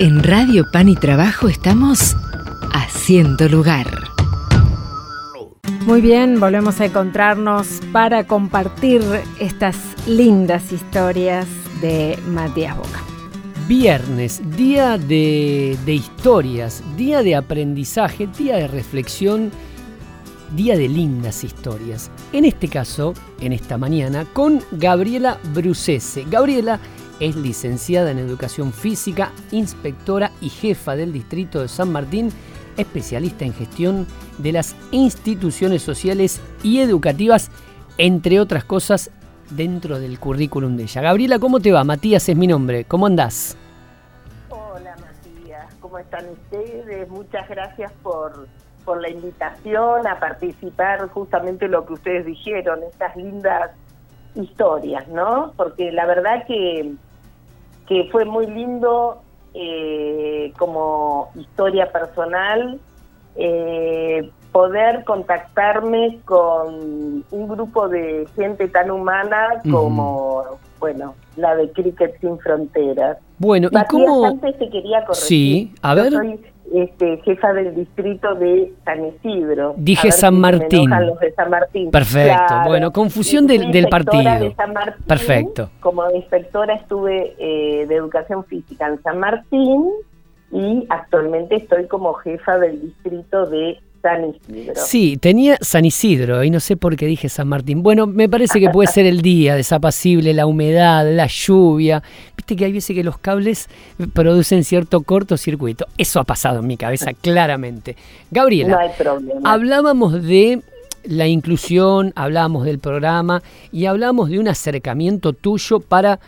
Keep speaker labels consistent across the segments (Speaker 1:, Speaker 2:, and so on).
Speaker 1: En Radio Pan y Trabajo estamos haciendo lugar.
Speaker 2: Muy bien, volvemos a encontrarnos para compartir estas lindas historias de Matías Boca.
Speaker 3: Viernes, día de, de historias, día de aprendizaje, día de reflexión, día de lindas historias. En este caso, en esta mañana, con Gabriela Brucese. Gabriela es licenciada en Educación Física, inspectora y jefa del Distrito de San Martín, especialista en gestión de las instituciones sociales y educativas, entre otras cosas, dentro del currículum de ella. Gabriela, ¿cómo te va? Matías es mi nombre. ¿Cómo andás?
Speaker 4: Hola Matías, ¿cómo están ustedes? Muchas gracias por, por la invitación a participar justamente lo que ustedes dijeron, estas lindas historias, ¿no? Porque la verdad que que fue muy lindo eh, como historia personal eh, poder contactarme con un grupo de gente tan humana como, bueno, la de Cricket Sin Fronteras.
Speaker 3: Bueno,
Speaker 4: ¿y cómo...? antes te quería corregir.
Speaker 3: Sí, a ver
Speaker 4: este, jefa del distrito de San Isidro.
Speaker 3: Dije San, Martín.
Speaker 4: Los de San Martín.
Speaker 3: Perfecto. Bueno, confusión del, del partido.
Speaker 4: De San Martín,
Speaker 3: Perfecto.
Speaker 4: Como inspectora estuve eh, de educación física en San Martín y actualmente estoy como jefa del distrito de San Isidro.
Speaker 3: Sí, tenía San Isidro y no sé por qué dije San Martín. Bueno, me parece que puede ser el día desapacible, la humedad, la lluvia. Que hay veces que los cables producen cierto cortocircuito. Eso ha pasado en mi cabeza claramente. Gabriela, hablábamos de la inclusión, hablábamos del programa y hablábamos de un acercamiento tuyo para,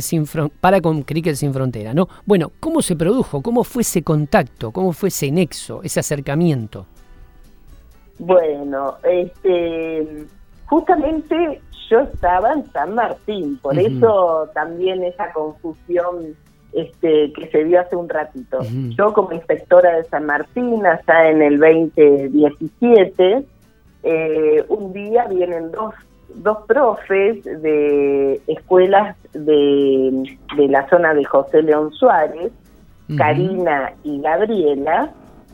Speaker 3: sin para con Cricket Sin Frontera, ¿no? Bueno, ¿cómo se produjo? ¿Cómo fue ese contacto? ¿Cómo fue ese nexo, ese acercamiento?
Speaker 4: Bueno, este, justamente yo estaba en San Martín, por eso también esa confusión este, que se dio hace un ratito. Yo como inspectora de San Martín, hasta en el 2017, eh, un día vienen dos, dos profes de escuelas de, de la zona de José León Suárez, Karina y Gabriela,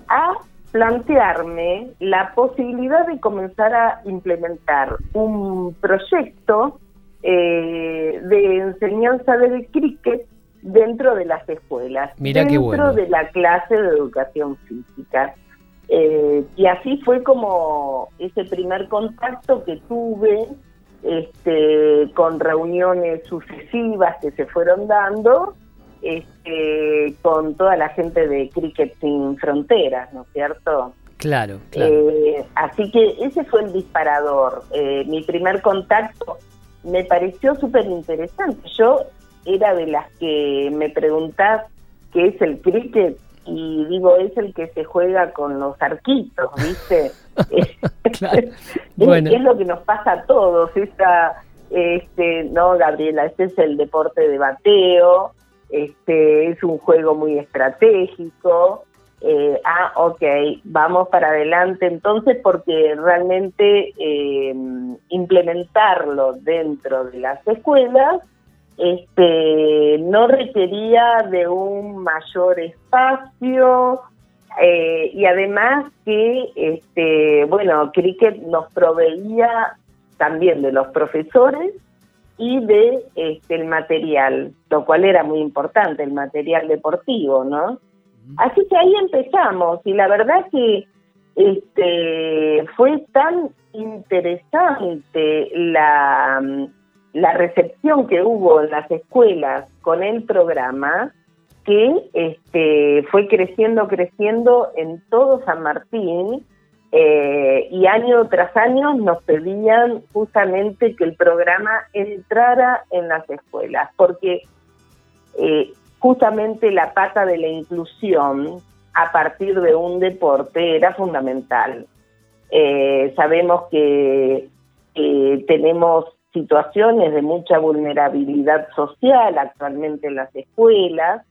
Speaker 4: a plantearme la posibilidad de comenzar a implementar un proyecto eh, de enseñanza del cricket dentro de las escuelas, dentro de la clase de educación física. Eh, y así fue como ese primer contacto que tuve este, con reuniones sucesivas que se fueron dando este, con toda la gente de Cricket Sin Fronteras, ¿no es cierto?
Speaker 3: Claro, claro.
Speaker 4: Eh, así que ese fue el disparador. Eh, mi primer contacto me pareció súper interesante. Yo era de las que me preguntás qué es el cricket y digo, es el que se juega con los arquitos, ¿viste? claro. bueno. es, lo que nos pasa a todos. Esta, este, no, Gabriela, este es el deporte de bateo, este, es un juego muy estratégico. Eh, ah, ok, vamos para adelante entonces porque realmente eh, implementarlo dentro de las escuelas este, no requería de un mayor espacio eh, y además que, este, bueno, Cricket nos proveía también de los profesores y de este, el material, lo cual era muy importante, el material deportivo, ¿no? Así que ahí empezamos y la verdad que este, fue tan interesante la, la recepción que hubo en las escuelas con el programa que este, fue creciendo, creciendo en todo San Martín eh, y año tras año nos pedían justamente que el programa entrara en las escuelas, porque eh, justamente la pata de la inclusión a partir de un deporte era fundamental. Eh, sabemos que tenemos situaciones de mucha vulnerabilidad social actualmente en las escuelas,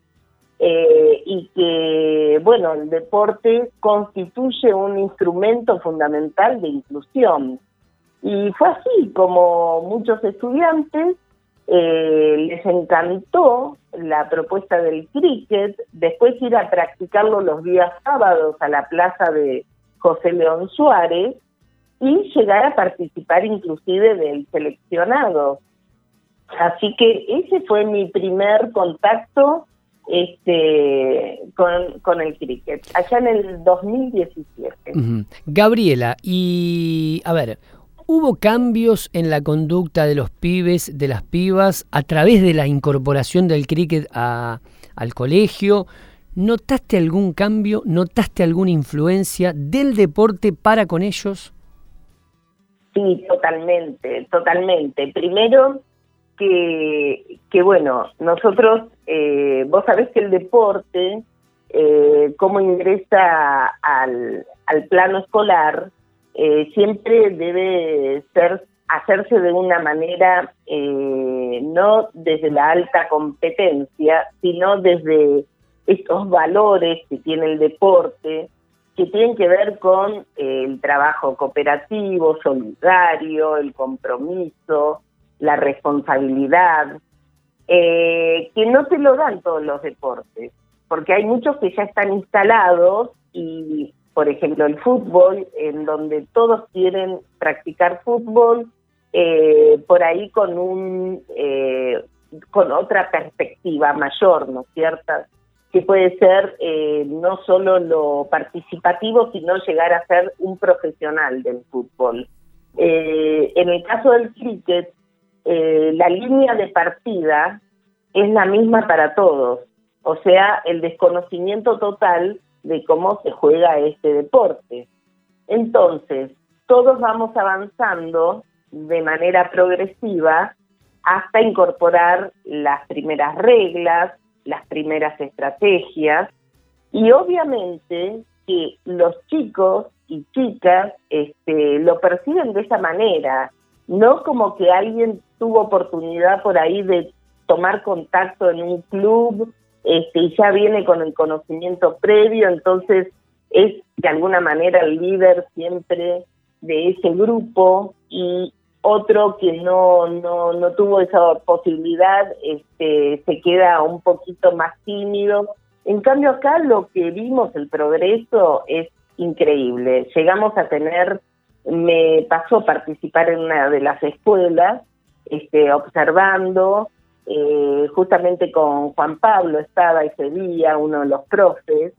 Speaker 4: eh, y que, bueno, el deporte constituye un instrumento fundamental de inclusión. Y fue así como muchos estudiantes eh, les encantó la propuesta del cricket, después ir a practicarlo los días sábados a la plaza de José León Suárez y llegar a participar inclusive del seleccionado. Así que ese fue mi primer contacto este, con, el cricket, allá en el 2017.
Speaker 3: Gabriela, y a ver, ¿Hubo cambios en la conducta de los pibes, de las pibas, a través de la incorporación del cricket al colegio? ¿Notaste algún cambio? ¿Notaste alguna influencia del deporte para con ellos?
Speaker 4: Sí, totalmente, totalmente. Primero, que, que bueno, nosotros, eh, vos sabés que el deporte, eh, ingresa al, al plano escolar, eh, siempre debe ser hacerse de una manera eh, no desde la alta competencia, sino desde estos valores que tiene el deporte, que tienen que ver con eh, el trabajo cooperativo, solidario, el compromiso, la responsabilidad, que no te lo dan todos los deportes, porque hay muchos que ya están instalados y por ejemplo, el fútbol, en donde todos quieren practicar fútbol, eh, por ahí con un eh, con otra perspectiva mayor, ¿no es cierto? Que puede ser eh, no solo lo participativo, sino llegar a ser un profesional del fútbol. en el caso del cricket, la línea de partida es la misma para todos, o sea, el desconocimiento total de cómo se juega este deporte. Entonces, todos vamos avanzando de manera progresiva hasta incorporar las primeras reglas, las primeras estrategias y obviamente que los chicos y chicas este, lo perciben de esa manera, no como que alguien tuvo oportunidad por ahí de tomar contacto en un club este, y ya viene con el conocimiento previo, entonces es de alguna manera el líder siempre de ese grupo y otro que no, no, no tuvo esa posibilidad este, se queda un poquito más tímido. En cambio acá lo que vimos, el progreso es increíble. Llegamos a tener, me pasó participar en una de las escuelas, este, observando, eh, justamente con Juan Pablo estaba ese día, uno de los profes,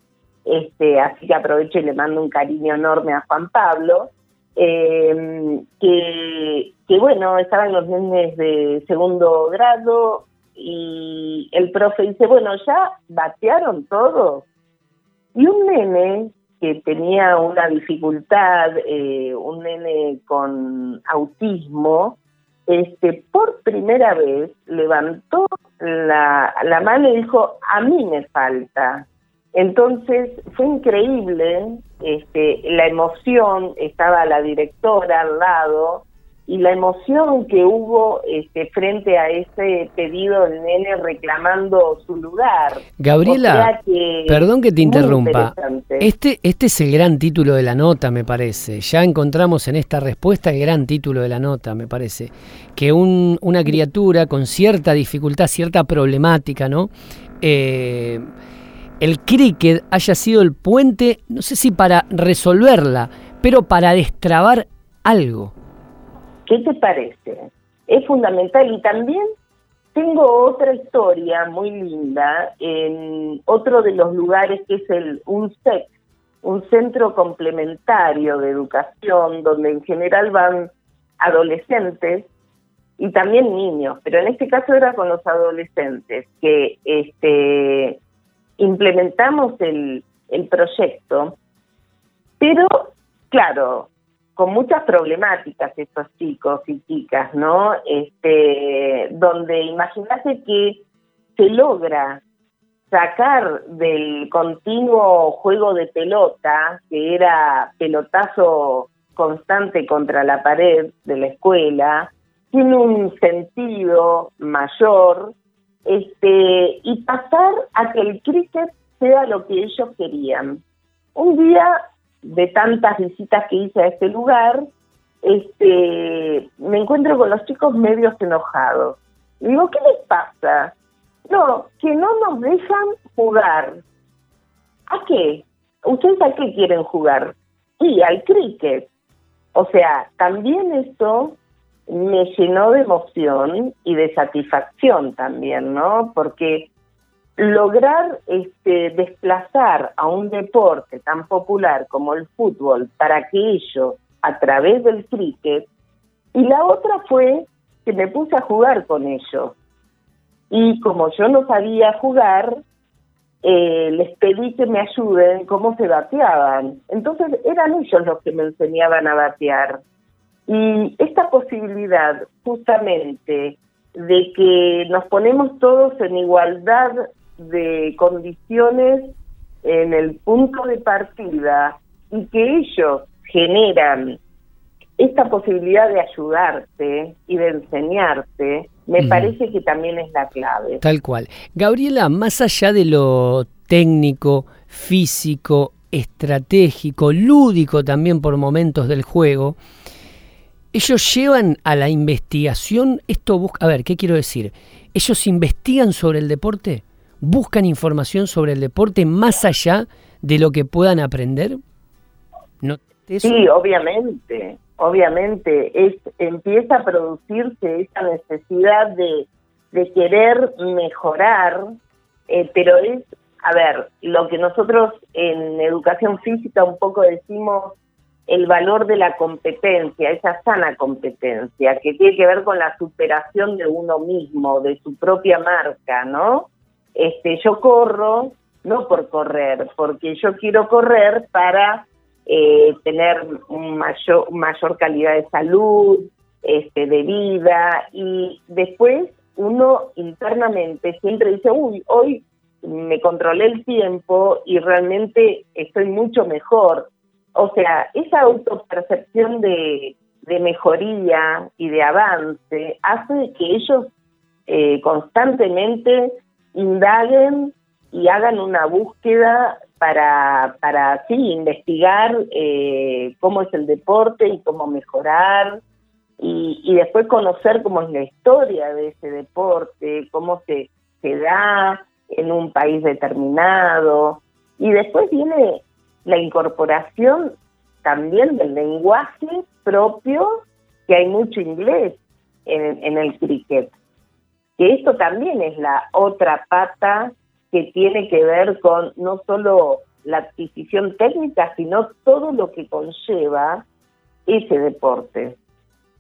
Speaker 4: este, así que aprovecho y le mando un cariño enorme a Juan Pablo, eh, que, que bueno, estaban los nenes de segundo grado y el profe dice, bueno, ya batearon todos. Y un nene que tenía una dificultad, eh, un nene con autismo, este, por primera vez levantó la, la mano y dijo, a mí me falta. Entonces fue increíble este, la emoción, estaba la directora al lado, y la emoción que hubo este, frente a ese pedido del nene reclamando su lugar.
Speaker 3: Gabriela, perdón que te interrumpa. Este, este es el gran título de la nota, me parece. Ya encontramos en esta respuesta el gran título de la nota, me parece. Que un, una criatura con cierta dificultad, cierta problemática, ¿no? Eh, el cricket haya sido el puente, no sé si para resolverla, pero para destrabar algo.
Speaker 4: ¿Qué te parece? Es fundamental y también tengo otra historia muy linda en otro de los lugares que es el UNSEC, un centro complementario de educación donde en general van adolescentes y también niños, pero en este caso era con los adolescentes que este implementamos el, el proyecto, pero claro, con muchas problemáticas estos chicos y chicas, ¿no? Este, donde imagínate que se logra sacar del continuo juego de pelota, que era pelotazo constante contra la pared de la escuela, tiene un sentido mayor, este, y pasar a que el cricket sea lo que ellos querían. Un día de tantas visitas que hice a este lugar, este, me encuentro con los chicos medios enojados. Digo, ¿qué les pasa? No, que no nos dejan jugar. ¿A qué? ¿Ustedes a qué quieren jugar? Y al cricket. O sea, también esto me llenó de emoción y de satisfacción también, ¿no? Porque lograr este, desplazar a un deporte tan popular como el fútbol para que ellos, a través del cricket, y la otra fue que me puse a jugar con ellos. Y como yo no sabía jugar, eh, les pedí que me ayuden cómo se bateaban. Entonces eran ellos los que me enseñaban a batear. Y esta posibilidad justamente de que nos ponemos todos en igualdad de condiciones en el punto de partida y que ellos generan esta posibilidad de ayudarte y de enseñarte, me parece que también es la clave.
Speaker 3: Tal cual. Gabriela, más allá de lo técnico, físico, estratégico, lúdico también por momentos del juego, ellos llevan a la investigación, esto busca, a ver, ¿qué quiero decir? Ellos investigan sobre el deporte, buscan información sobre el deporte más allá de lo que puedan aprender.
Speaker 4: ¿No? Sí, obviamente obviamente es empieza a producirse esa necesidad de, de querer mejorar, eh, pero es, a ver, lo que nosotros en educación física un poco decimos el valor de la competencia, esa sana competencia, que tiene que ver con la superación de uno mismo, de su propia marca, ¿no? Este, yo corro no por correr, porque yo quiero correr para eh, tener mayor, mayor calidad de salud, este, de vida, y después uno internamente siempre dice, uy, hoy me controlé el tiempo y realmente estoy mucho mejor. O sea, esa autopercepción de, de mejoría y de avance hace que ellos eh, constantemente indaguen y hagan una búsqueda para, para sí, investigar eh, cómo es el deporte y cómo mejorar, y, y, después conocer cómo es la historia de ese deporte, cómo se, se da en un país determinado. Y después viene la incorporación también del lenguaje propio, que hay mucho inglés en, en el cricket. Que esto también es la otra pata que tiene que ver con no solo la adquisición técnica, sino todo lo que conlleva ese deporte,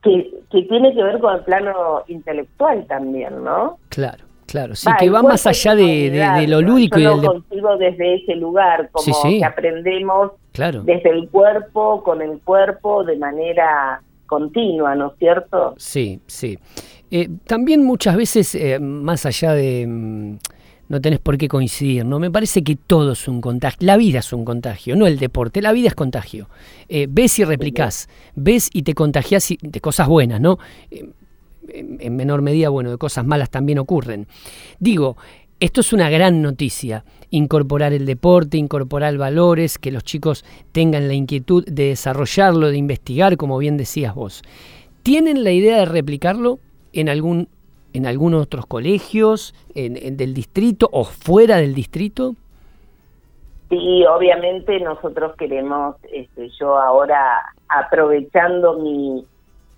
Speaker 4: que, que tiene que ver con el plano intelectual también, ¿no?
Speaker 3: Claro. Claro, sí, que va más allá de, lo lúdico
Speaker 4: Yo
Speaker 3: y
Speaker 4: lo consigo desde ese lugar, como que aprendemos
Speaker 3: claro.
Speaker 4: desde el cuerpo, con el cuerpo, de manera continua, ¿no es cierto?
Speaker 3: Sí, sí. Eh, también muchas veces, eh, más allá de... Mm, no tenés por qué coincidir, ¿no? Me parece que todo es un contagio. La vida es un contagio, no el deporte. La vida es contagio. Eh, ves y replicás. Ves y te contagias de cosas buenas, ¿no? En menor medida, bueno, de cosas malas también ocurren. Digo, esto es una gran noticia, incorporar el deporte, incorporar valores, que los chicos tengan la inquietud de desarrollarlo, de investigar, como bien decías vos. ¿Tienen la idea de replicarlo en algún en algunos otros colegios en, del distrito o fuera del distrito?
Speaker 4: Sí, obviamente nosotros queremos, este, yo ahora aprovechando mi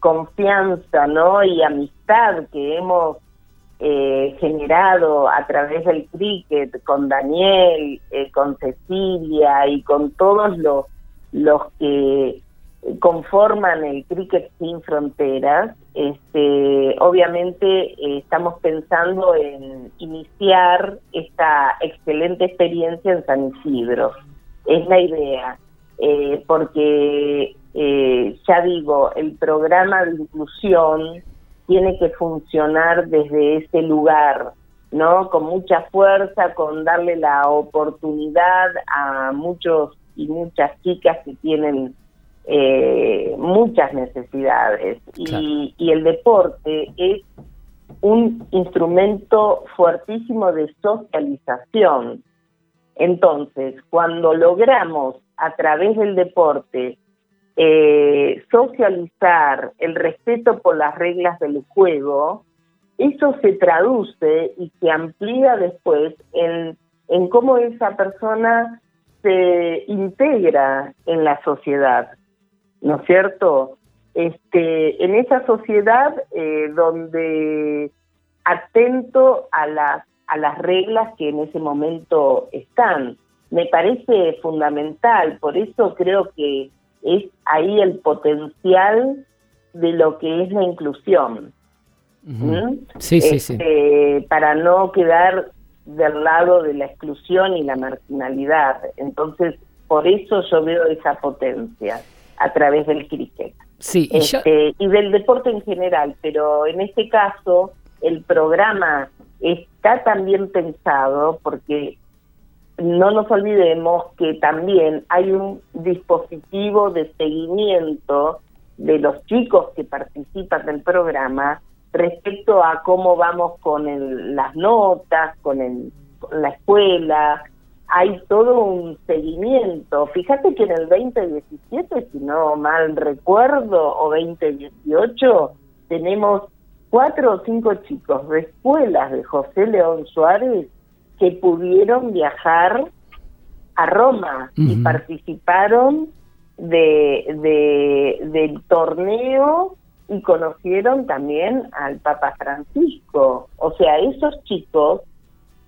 Speaker 4: confianza ¿no? y amistad que hemos eh, generado a través del cricket con Daniel, eh, con Cecilia y con todos los, los que conforman el cricket sin fronteras, este, obviamente eh, estamos pensando en iniciar esta excelente experiencia en San Isidro. Es la idea, eh, porque eh, ya digo, el programa de inclusión tiene que funcionar desde ese lugar, ¿no? Con mucha fuerza, con darle la oportunidad a muchos y muchas chicas que tienen eh, muchas necesidades. Y, y el deporte es un instrumento fuertísimo de socialización. Entonces, cuando logramos a través del deporte eh, socializar el respeto por las reglas del juego, eso se traduce y se amplía después en, en cómo esa persona se integra en la sociedad, ¿no es cierto? Este, en esa sociedad eh, donde atento a las, a las reglas que en ese momento están. Me parece fundamental, por eso creo que es ahí el potencial de lo que es la inclusión.
Speaker 3: ¿Mm? Sí, sí, sí.
Speaker 4: Este, para no quedar del lado de la exclusión y la marginalidad. Entonces, por eso yo veo esa potencia a través del cricket.
Speaker 3: Sí,
Speaker 4: y, este, y del deporte en general, pero en este caso el programa está también pensado porque no nos olvidemos que también hay un dispositivo de seguimiento de los chicos que participan del programa respecto a cómo vamos con las notas, con, la escuela. Hay todo un seguimiento. Fíjate que en el 2017, si no mal recuerdo, o 2018, tenemos cuatro o cinco chicos de escuelas de José León Suárez que pudieron viajar a Roma y participaron de, del torneo y conocieron también al Papa Francisco. O sea, esos chicos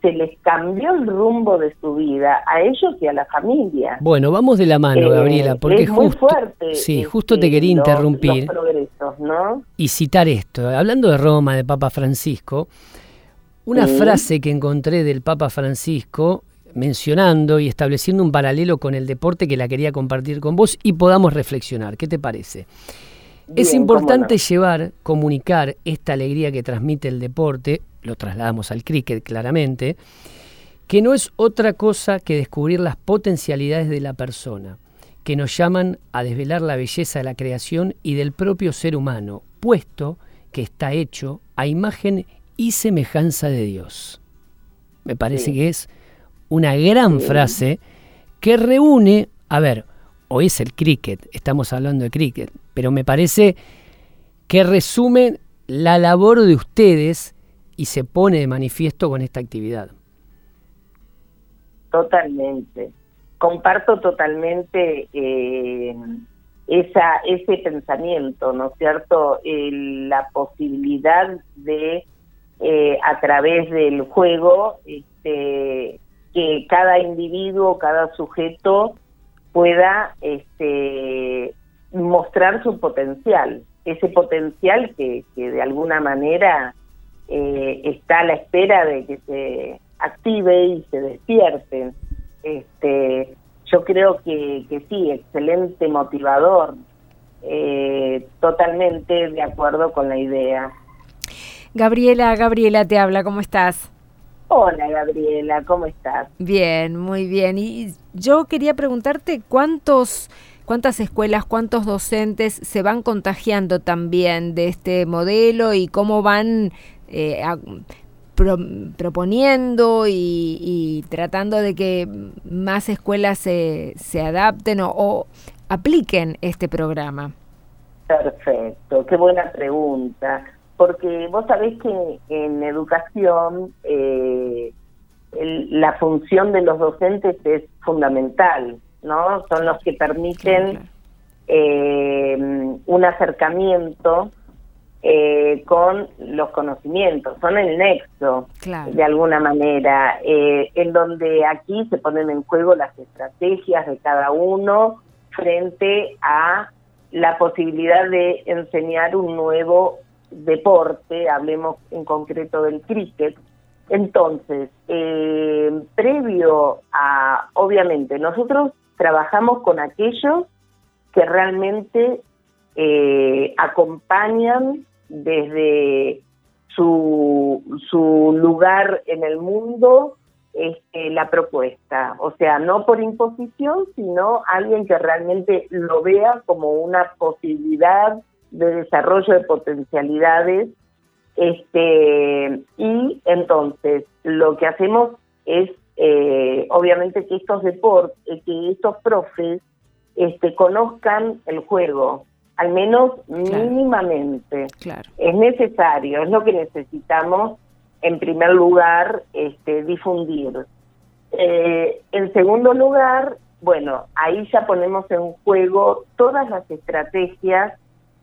Speaker 4: se les cambió el rumbo de su vida a ellos y a la familia.
Speaker 3: Bueno, vamos de la mano, eh, Gabriela, porque
Speaker 4: es
Speaker 3: justo,
Speaker 4: fuerte.
Speaker 3: Sí, justo te quería interrumpir y citar esto. Hablando de Roma, de Papa Francisco, una frase que encontré del Papa Francisco mencionando y estableciendo un paralelo con el deporte que la quería compartir con vos y podamos reflexionar. ¿Qué te parece? Es importante llevar, comunicar esta alegría que transmite el deporte, lo trasladamos al cricket claramente, que no es otra cosa que descubrir las potencialidades de la persona, que nos llaman a desvelar la belleza de la creación y del propio ser humano, puesto que está hecho a imagen y semejanza de Dios. Me parece que es una gran frase que reúne, a ver, hoy es el cricket, estamos hablando de cricket, pero me parece que resume la labor de ustedes y se pone de manifiesto con esta actividad.
Speaker 4: Totalmente. Comparto totalmente eh, esa, ese pensamiento, ¿no es cierto? la posibilidad de, eh, a través del juego, este, que cada individuo, cada sujeto pueda este, mostrar su potencial, ese potencial que, que de alguna manera eh, está a la espera de que se active y se despierte. Este, yo creo que, que sí, excelente motivador, eh, totalmente de acuerdo con la idea.
Speaker 2: Gabriela, Gabriela te habla, ¿cómo estás?
Speaker 4: Hola Gabriela, ¿cómo estás?
Speaker 2: Bien, muy bien. Y yo quería preguntarte cuántos, cuántas escuelas, cuántos docentes se van contagiando también de este modelo y cómo van eh, proponiendo y, tratando de que más escuelas se, se adapten o apliquen este programa.
Speaker 4: Perfecto, qué buena pregunta porque vos sabés que en educación eh, la función de los docentes es fundamental, ¿no? Son los que permiten eh, un acercamiento eh, con los conocimientos, son el nexo, de alguna manera, en donde aquí se ponen en juego las estrategias de cada uno frente a la posibilidad de enseñar un nuevo deporte, hablemos en concreto del cricket. Entonces, eh, previo a, obviamente, nosotros trabajamos con aquellos que realmente eh, acompañan desde su, su lugar en el mundo este, la propuesta. O sea, no por imposición, sino alguien que realmente lo vea como una posibilidad de desarrollo de potencialidades este y entonces lo que hacemos es eh, obviamente que estos deportes que estos profes este conozcan el juego al menos mínimamente.
Speaker 2: Claro.
Speaker 4: Es necesario, es lo que necesitamos en primer lugar este, difundir. Eh, en segundo lugar, bueno, ahí ya ponemos en juego todas las estrategias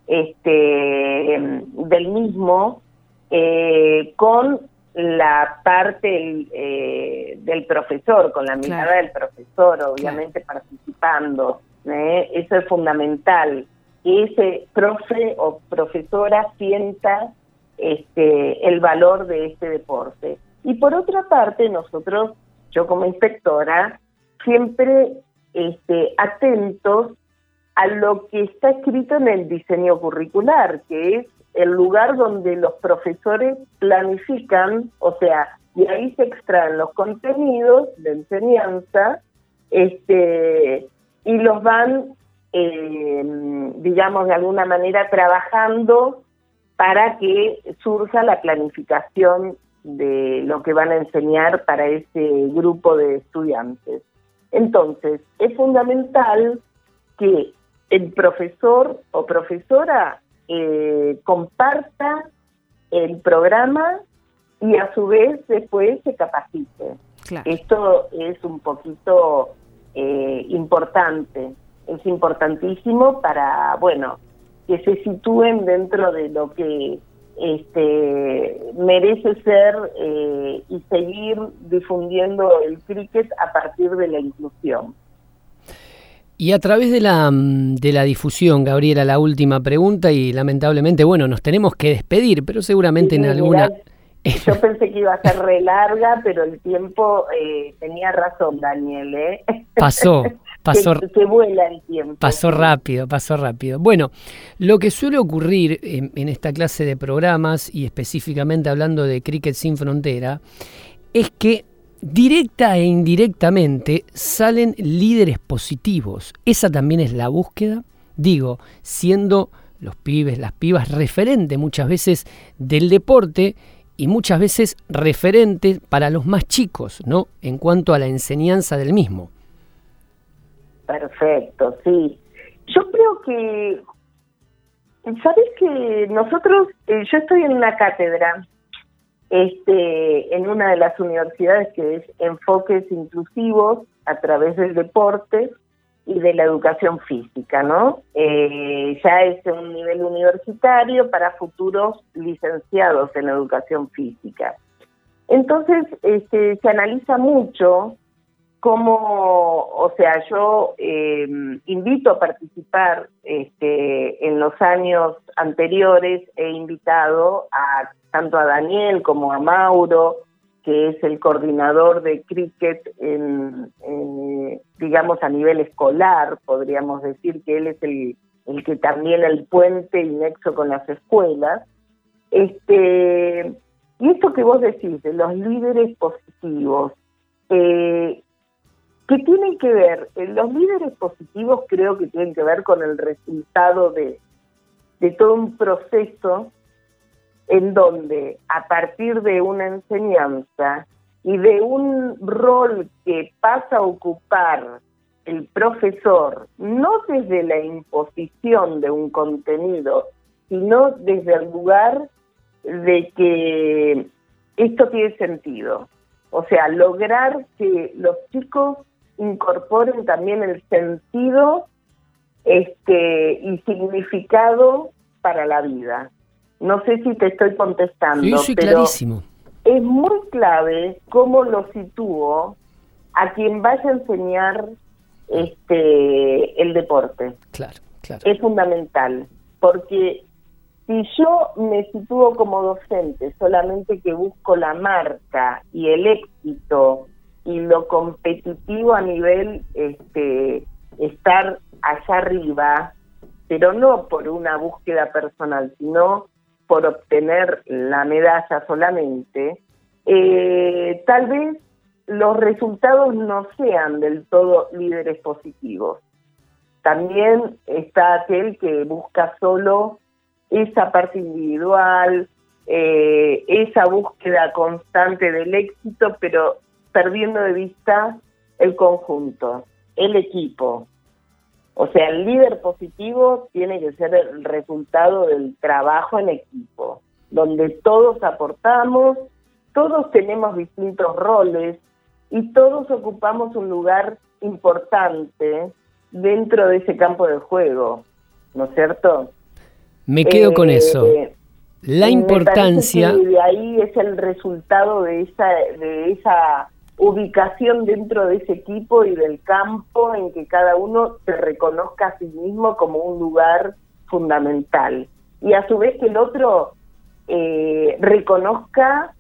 Speaker 4: este, del mismo eh, con la parte eh, del profesor, con la mirada del profesor, obviamente participando. ¿eh? Eso es fundamental, que ese profe o profesora sienta este, el valor de este deporte. Y por otra parte, nosotros, yo como inspectora, siempre este, atentos a lo que está escrito en el diseño curricular, que es el lugar donde los profesores planifican, o sea, y ahí se extraen los contenidos de enseñanza, este, y los van, eh, digamos, de alguna manera trabajando para que surja la planificación de lo que van a enseñar para ese grupo de estudiantes. Entonces, es fundamental que el profesor o profesora eh, comparta el programa y a su vez después se capacite. Esto es un poquito eh, importante, es importantísimo para, bueno, que se sitúen dentro de lo que este, merece ser eh, y seguir difundiendo el cricket a partir de la inclusión.
Speaker 3: Y a través de la, mm, de la difusión, Gabriela, la última pregunta y lamentablemente, bueno, nos tenemos que despedir, pero seguramente en alguna...
Speaker 4: yo pensé que iba a ser re larga, pero el tiempo eh, tenía razón, Daniel. ¿eh?
Speaker 3: Pasó, pasó.
Speaker 4: que, vuela el tiempo.
Speaker 3: Pasó rápido, pasó rápido. Bueno, lo que suele ocurrir en, en esta clase de programas, y específicamente hablando de Cricket Sin Frontera, es que directa e indirectamente salen líderes positivos. Esa también es la búsqueda, digo, siendo los pibes, las pibas referente muchas veces del deporte y muchas veces referente para los más chicos, ¿no? En cuanto a la enseñanza del mismo.
Speaker 4: Perfecto, sí. Yo creo que, ¿sabes que nosotros, eh, yo estoy en una cátedra este, en una de las universidades que es Enfoques Inclusivos a través del deporte y de la educación física, ¿no? Eh, ya es un nivel universitario para futuros licenciados en educación física. Entonces, este, se analiza mucho cómo, o sea, yo em, invito a participar este, en los años anteriores, he invitado a tanto a Daniel como a Mauro, que es el coordinador de cricket, digamos, a nivel escolar, podríamos decir que él es el, el que también el puente y nexo con las escuelas. Este, y esto que vos decís de los líderes positivos, eh, ¿qué tienen que ver? Eh, los líderes positivos creo que tienen que ver con el resultado de, de todo un proceso en donde a partir de una enseñanza y de un rol que pasa a ocupar el profesor, no desde la imposición de un contenido, sino desde el lugar de que esto tiene sentido. O sea, lograr que los chicos incorporen también el sentido este, y significado para la vida. No sé si te estoy contestando,
Speaker 3: sí, pero clarísimo.
Speaker 4: es muy clave cómo lo sitúo a quien vaya a enseñar este el deporte.
Speaker 3: Claro, claro.
Speaker 4: Es fundamental, porque si yo me sitúo como docente solamente que busco la marca y el éxito y lo competitivo a nivel este estar allá arriba, pero no por una búsqueda personal, sino por obtener la medalla solamente, eh, tal vez los resultados no sean del todo líderes positivos. También está aquel que busca solo esa parte individual, eh, esa búsqueda constante del éxito, pero perdiendo de vista el conjunto, el equipo. O sea, el líder positivo tiene que ser el resultado del trabajo en equipo, donde todos aportamos, todos tenemos distintos roles y todos ocupamos un lugar importante dentro de ese campo de juego, ¿no es cierto?
Speaker 3: Me quedo con eh, eso. La importancia...
Speaker 4: de ahí es el resultado de esa, de esa ubicación dentro de ese equipo y del campo en que cada uno se reconozca a sí mismo como un lugar fundamental. Y a su vez que el otro eh, reconozca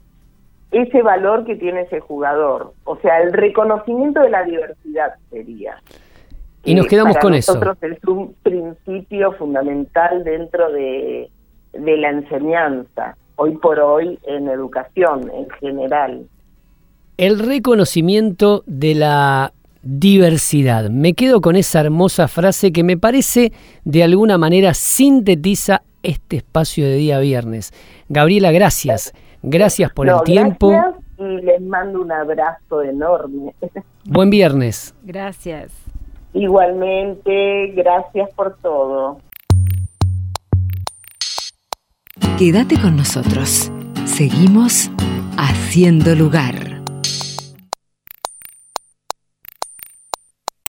Speaker 4: ese valor que tiene ese jugador. O sea, el reconocimiento de la diversidad sería.
Speaker 3: Y nos quedamos con
Speaker 4: eso. Nosotros es un principio fundamental dentro de, de la enseñanza, hoy por hoy en educación en general.
Speaker 3: El reconocimiento de la diversidad. Me quedo con esa hermosa frase que me parece de alguna manera sintetiza este espacio de día viernes. Gabriela, gracias. Gracias por el tiempo.
Speaker 4: Gracias y les mando un abrazo enorme.
Speaker 3: Buen viernes.
Speaker 2: Gracias.
Speaker 4: Igualmente, gracias por todo.
Speaker 1: Quédate con nosotros. Seguimos haciendo lugar.